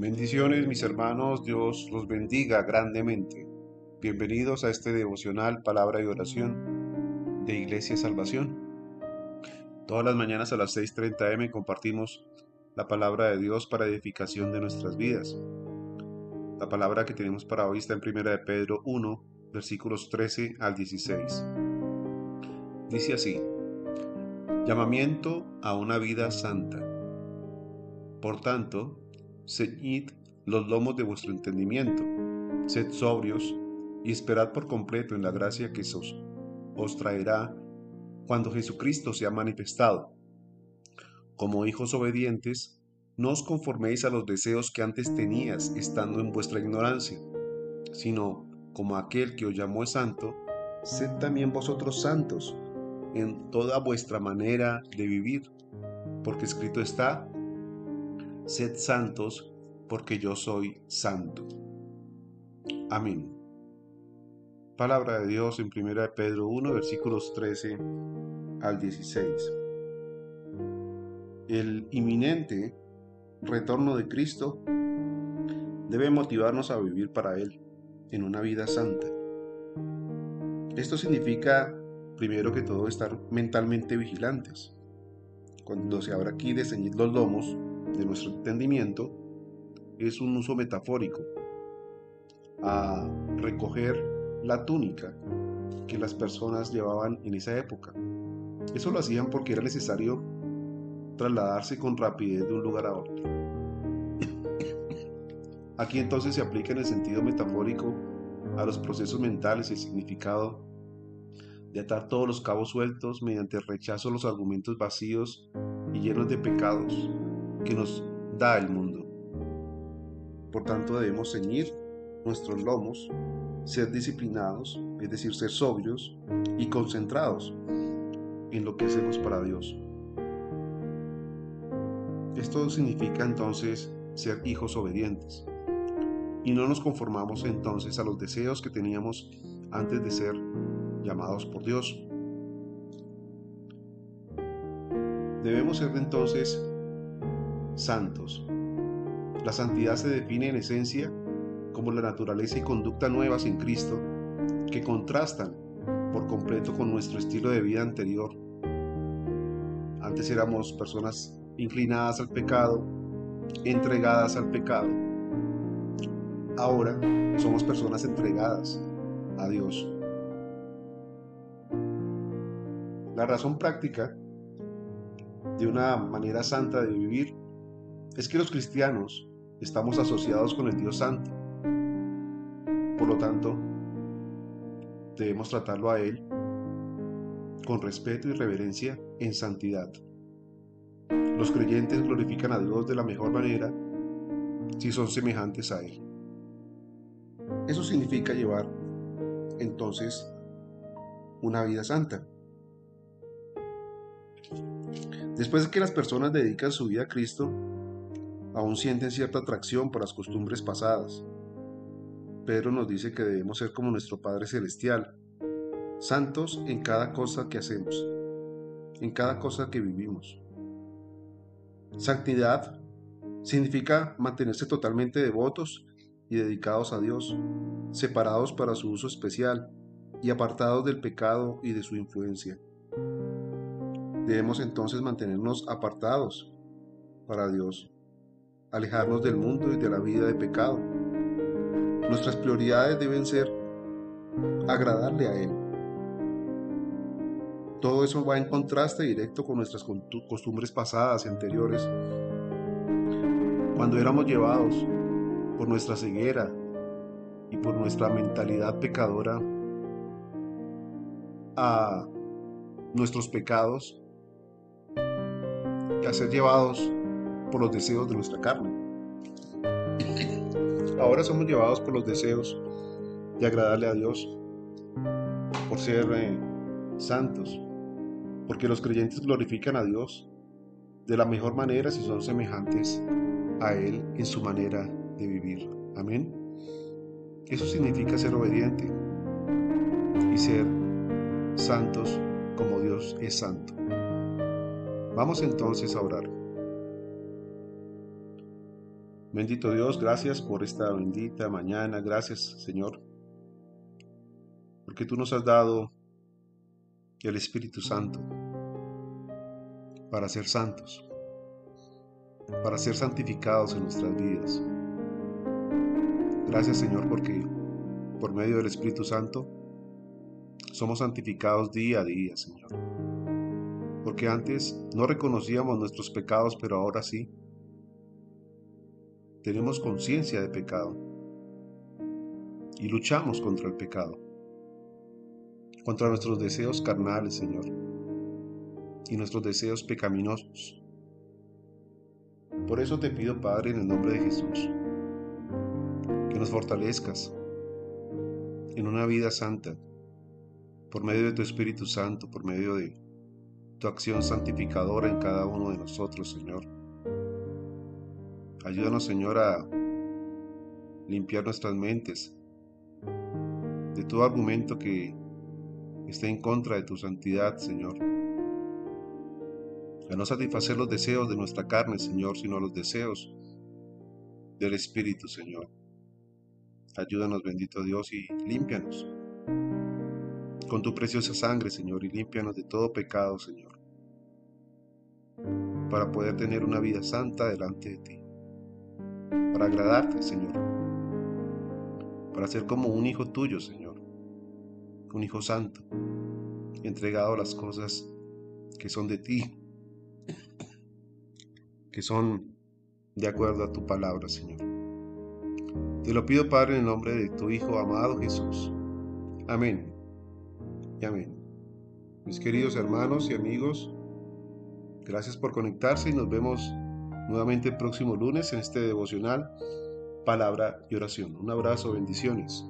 Bendiciones mis hermanos, Dios los bendiga grandemente. Bienvenidos a este devocional Palabra y Oración de Iglesia Salvación. Todas las mañanas a las 6.30 am compartimos la palabra de Dios para edificación de nuestras vidas. La palabra que tenemos para hoy está en 1 de Pedro 1, versículos 13 al 16. Dice así, llamamiento a una vida santa. Por tanto, ceñid los lomos de vuestro entendimiento, sed sobrios y esperad por completo en la gracia que os, os traerá cuando Jesucristo sea manifestado. Como hijos obedientes, no os conforméis a los deseos que antes tenías estando en vuestra ignorancia, sino como aquel que os llamó santo, sed también vosotros santos en toda vuestra manera de vivir, porque escrito está, sed santos porque yo soy santo. Amén. Palabra de Dios en 1 Pedro 1, versículos 13 al 16. El inminente retorno de Cristo debe motivarnos a vivir para Él en una vida santa. Esto significa, primero que todo, estar mentalmente vigilantes. Cuando se habla aquí de ceñir los lomos de nuestro entendimiento, es un uso metafórico a recoger la túnica que las personas llevaban en esa época. Eso lo hacían porque era necesario trasladarse con rapidez de un lugar a otro. Aquí entonces se aplica en el sentido metafórico a los procesos mentales el significado de atar todos los cabos sueltos mediante el rechazo a los argumentos vacíos y llenos de pecados que nos da el mundo. Por tanto debemos ceñir nuestros lomos, ser disciplinados, es decir, ser sobrios y concentrados en lo que hacemos para Dios. Esto significa entonces ser hijos obedientes. Y no nos conformamos entonces a los deseos que teníamos antes de ser llamados por Dios. Debemos ser entonces santos. La santidad se define en esencia como la naturaleza y conducta nuevas en Cristo que contrastan por completo con nuestro estilo de vida anterior. Antes éramos personas inclinadas al pecado, entregadas al pecado. Ahora somos personas entregadas a Dios. La razón práctica de una manera santa de vivir es que los cristianos estamos asociados con el Dios Santo. Por lo tanto, debemos tratarlo a Él con respeto y reverencia en santidad. Los creyentes glorifican a Dios de la mejor manera si son semejantes a Él. Eso significa llevar entonces una vida santa. Después de que las personas dedican su vida a Cristo, aún sienten cierta atracción por las costumbres pasadas. Pedro nos dice que debemos ser como nuestro Padre Celestial, santos en cada cosa que hacemos, en cada cosa que vivimos. Santidad significa mantenerse totalmente devotos y dedicados a Dios, separados para su uso especial y apartados del pecado y de su influencia. Debemos entonces mantenernos apartados para Dios alejarnos del mundo y de la vida de pecado. Nuestras prioridades deben ser agradarle a Él. Todo eso va en contraste directo con nuestras costumbres pasadas y anteriores. Cuando éramos llevados por nuestra ceguera y por nuestra mentalidad pecadora a nuestros pecados y a ser llevados por los deseos de nuestra carne. Ahora somos llevados por los deseos de agradarle a Dios, por ser eh, santos, porque los creyentes glorifican a Dios de la mejor manera si son semejantes a Él en su manera de vivir. Amén. Eso significa ser obediente y ser santos como Dios es santo. Vamos entonces a orar. Bendito Dios, gracias por esta bendita mañana. Gracias, Señor, porque tú nos has dado el Espíritu Santo para ser santos, para ser santificados en nuestras vidas. Gracias, Señor, porque por medio del Espíritu Santo somos santificados día a día, Señor. Porque antes no reconocíamos nuestros pecados, pero ahora sí tenemos conciencia de pecado y luchamos contra el pecado, contra nuestros deseos carnales, Señor, y nuestros deseos pecaminosos. Por eso te pido, Padre, en el nombre de Jesús, que nos fortalezcas en una vida santa, por medio de tu Espíritu Santo, por medio de tu acción santificadora en cada uno de nosotros, Señor Ayúdanos, Señor, a limpiar nuestras mentes de todo argumento que esté en contra de tu santidad, Señor. A no satisfacer los deseos de nuestra carne, Señor, sino los deseos del Espíritu, Señor. Ayúdanos, bendito Dios, y límpianos con tu preciosa sangre, Señor, y límpianos de todo pecado, Señor, para poder tener una vida santa delante de ti para agradarte, Señor, para ser como un hijo tuyo, Señor, un hijo santo, entregado a las cosas que son de ti, que son de acuerdo a tu palabra, Señor. Te lo pido, Padre, en el nombre de tu Hijo amado Jesús. Amén. Y amén. Mis queridos hermanos y amigos, gracias por conectarse y nos vemos nuevamente el próximo lunes en este devocional, palabra y oración. Un abrazo, bendiciones.